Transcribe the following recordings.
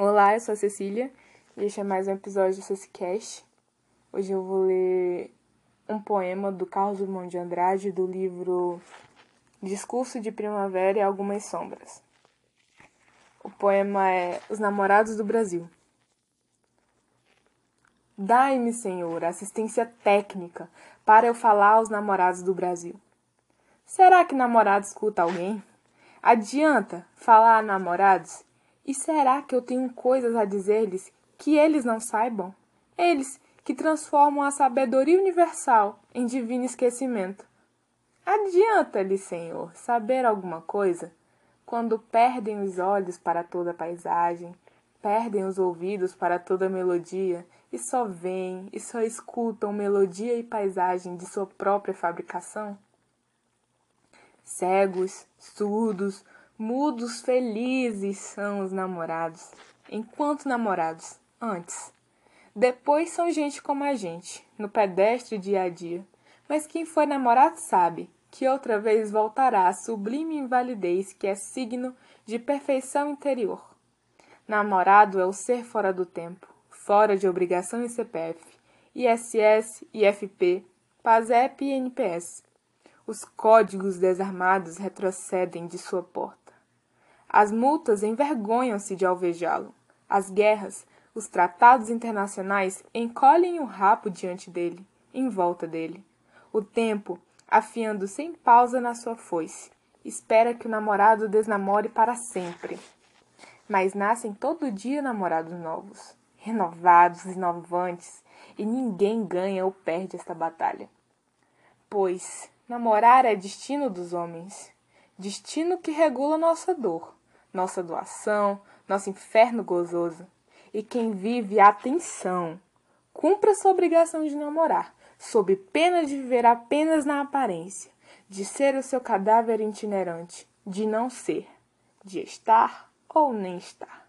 Olá, eu sou a Cecília e este é mais um episódio do Cecicast. Hoje eu vou ler um poema do Carlos Drummond de Andrade do livro Discurso de Primavera e Algumas Sombras. O poema é Os Namorados do Brasil. Dai-me, Senhor, assistência técnica para eu falar aos namorados do Brasil. Será que namorado escuta alguém? Adianta falar a namorados? E será que eu tenho coisas a dizer-lhes que eles não saibam? Eles que transformam a sabedoria universal em divino esquecimento. Adianta-lhe, Senhor, saber alguma coisa? Quando perdem os olhos para toda a paisagem, perdem os ouvidos para toda a melodia, e só veem e só escutam melodia e paisagem de sua própria fabricação? Cegos, surdos, Mudos felizes são os namorados, enquanto namorados, antes. Depois são gente como a gente, no pedestre dia a dia. Mas quem foi namorado sabe que outra vez voltará a sublime invalidez que é signo de perfeição interior. Namorado é o ser fora do tempo, fora de obrigação e CPF, ISS, IFP, PASEP e NPS. Os códigos desarmados retrocedem de sua porta. As multas envergonham-se de alvejá-lo. As guerras, os tratados internacionais encolhem o rapo diante dele, em volta dele. O tempo, afiando sem pausa na sua foice, espera que o namorado desnamore para sempre. Mas nascem todo dia namorados novos, renovados, inovantes, e ninguém ganha ou perde esta batalha. Pois namorar é destino dos homens, destino que regula nossa dor nossa doação, nosso inferno gozoso. E quem vive atenção, cumpra sua obrigação de namorar, sob pena de viver apenas na aparência, de ser o seu cadáver itinerante, de não ser, de estar ou nem estar.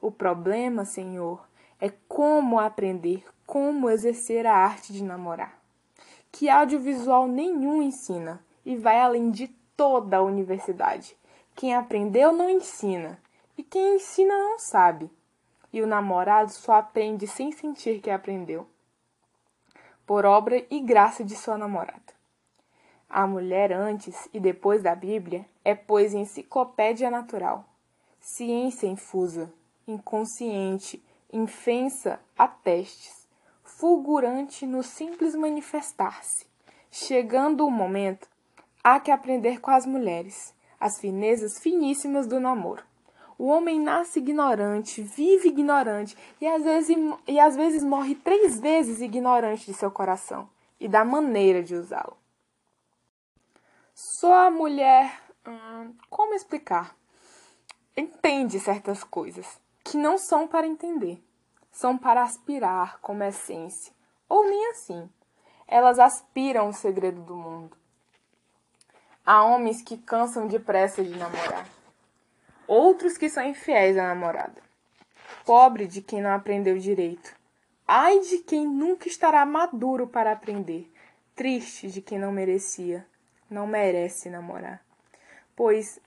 O problema, Senhor, é como aprender, como exercer a arte de namorar. Que audiovisual nenhum ensina e vai além de toda a universidade quem aprendeu não ensina, e quem ensina não sabe. E o namorado só aprende sem sentir que aprendeu, por obra e graça de sua namorada. A mulher antes e depois da Bíblia é, pois, enciclopédia natural, ciência infusa, inconsciente, infensa a testes, fulgurante no simples manifestar-se. Chegando o momento, há que aprender com as mulheres as finezas finíssimas do namoro. O homem nasce ignorante, vive ignorante e às vezes, e às vezes morre três vezes ignorante de seu coração e da maneira de usá-lo. Só a mulher. Hum, como explicar? Entende certas coisas que não são para entender, são para aspirar como essência, ou nem assim. Elas aspiram o segredo do mundo Há homens que cansam depressa de namorar. Outros que são infiéis à namorada. Pobre de quem não aprendeu direito. Ai de quem nunca estará maduro para aprender. Triste de quem não merecia. Não merece namorar. Pois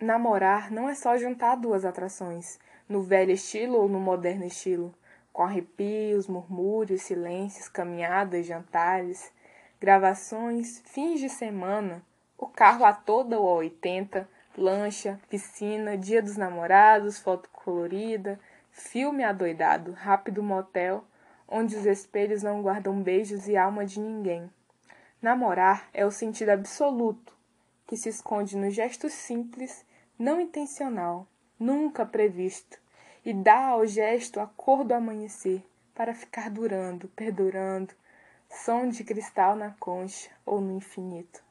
namorar não é só juntar duas atrações, no velho estilo ou no moderno estilo, com arrepios, murmúrios, silêncios, caminhadas, jantares, gravações, fins de semana o carro a toda ou a 80, lancha, piscina, dia dos namorados, foto colorida, filme adoidado, rápido motel, onde os espelhos não guardam beijos e alma de ninguém. Namorar é o sentido absoluto, que se esconde no gesto simples, não intencional, nunca previsto, e dá ao gesto a cor do amanhecer, para ficar durando, perdurando, som de cristal na concha ou no infinito.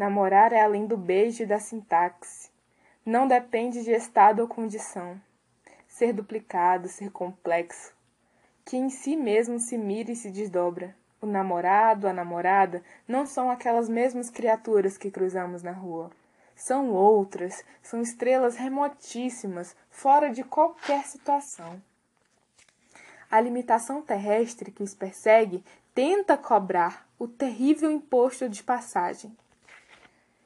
Namorar é além do beijo e da sintaxe. Não depende de estado ou condição. Ser duplicado, ser complexo. Que em si mesmo se mira e se desdobra. O namorado, a namorada, não são aquelas mesmas criaturas que cruzamos na rua. São outras, são estrelas remotíssimas, fora de qualquer situação. A limitação terrestre que os persegue tenta cobrar o terrível imposto de passagem.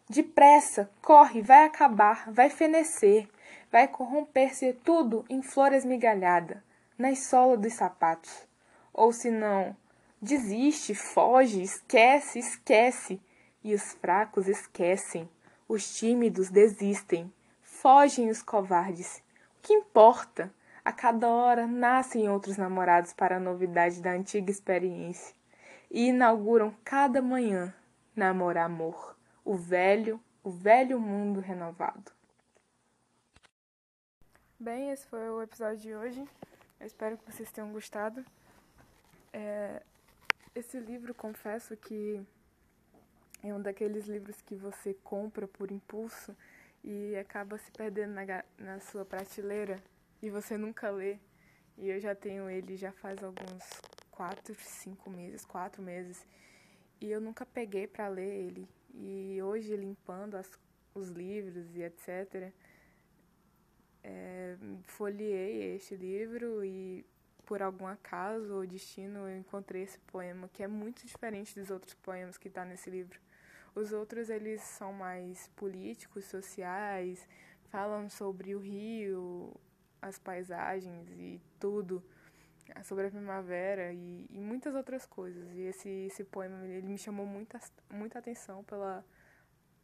Depressa, corre, vai acabar, vai fenecer, vai corromper-se tudo em flor esmigalhada, nas solas dos sapatos. Ou se não, desiste, foge, esquece, esquece, e os fracos esquecem, os tímidos desistem, fogem os covardes. O que importa? A cada hora nascem outros namorados para a novidade da antiga experiência e inauguram cada manhã namorar amor, o velho, o velho mundo renovado. Bem, esse foi o episódio de hoje. Eu espero que vocês tenham gostado. É, esse livro, confesso que é um daqueles livros que você compra por impulso e acaba se perdendo na, na sua prateleira e você nunca lê. E eu já tenho ele já faz alguns quatro, cinco meses, quatro meses. E eu nunca peguei para ler ele. E hoje, limpando as, os livros e etc., é, folheei este livro e, por algum acaso ou destino, eu encontrei esse poema, que é muito diferente dos outros poemas que está nesse livro. Os outros, eles são mais políticos, sociais, falam sobre o rio, as paisagens e tudo sobre a primavera e, e, muitas outras coisas. E esse, esse poema ele me chamou muita, muita atenção pela,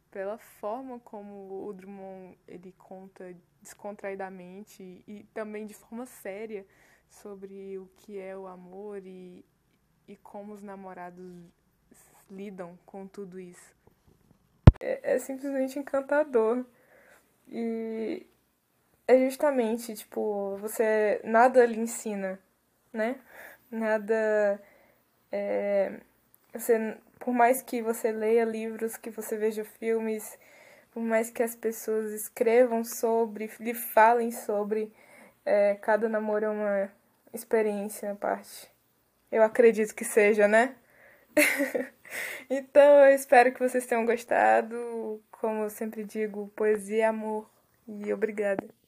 pela forma como o Drummond ele conta descontraidamente e também de forma séria sobre o que é o amor e, e como os namorados lidam com tudo isso. É, é simplesmente encantador. E é justamente, tipo, você nada lhe ensina né? Nada. É, você, por mais que você leia livros, que você veja filmes, por mais que as pessoas escrevam sobre, lhe falem sobre, é, cada namoro é uma experiência à parte. Eu acredito que seja, né? então, eu espero que vocês tenham gostado. Como eu sempre digo, poesia amor. E obrigada.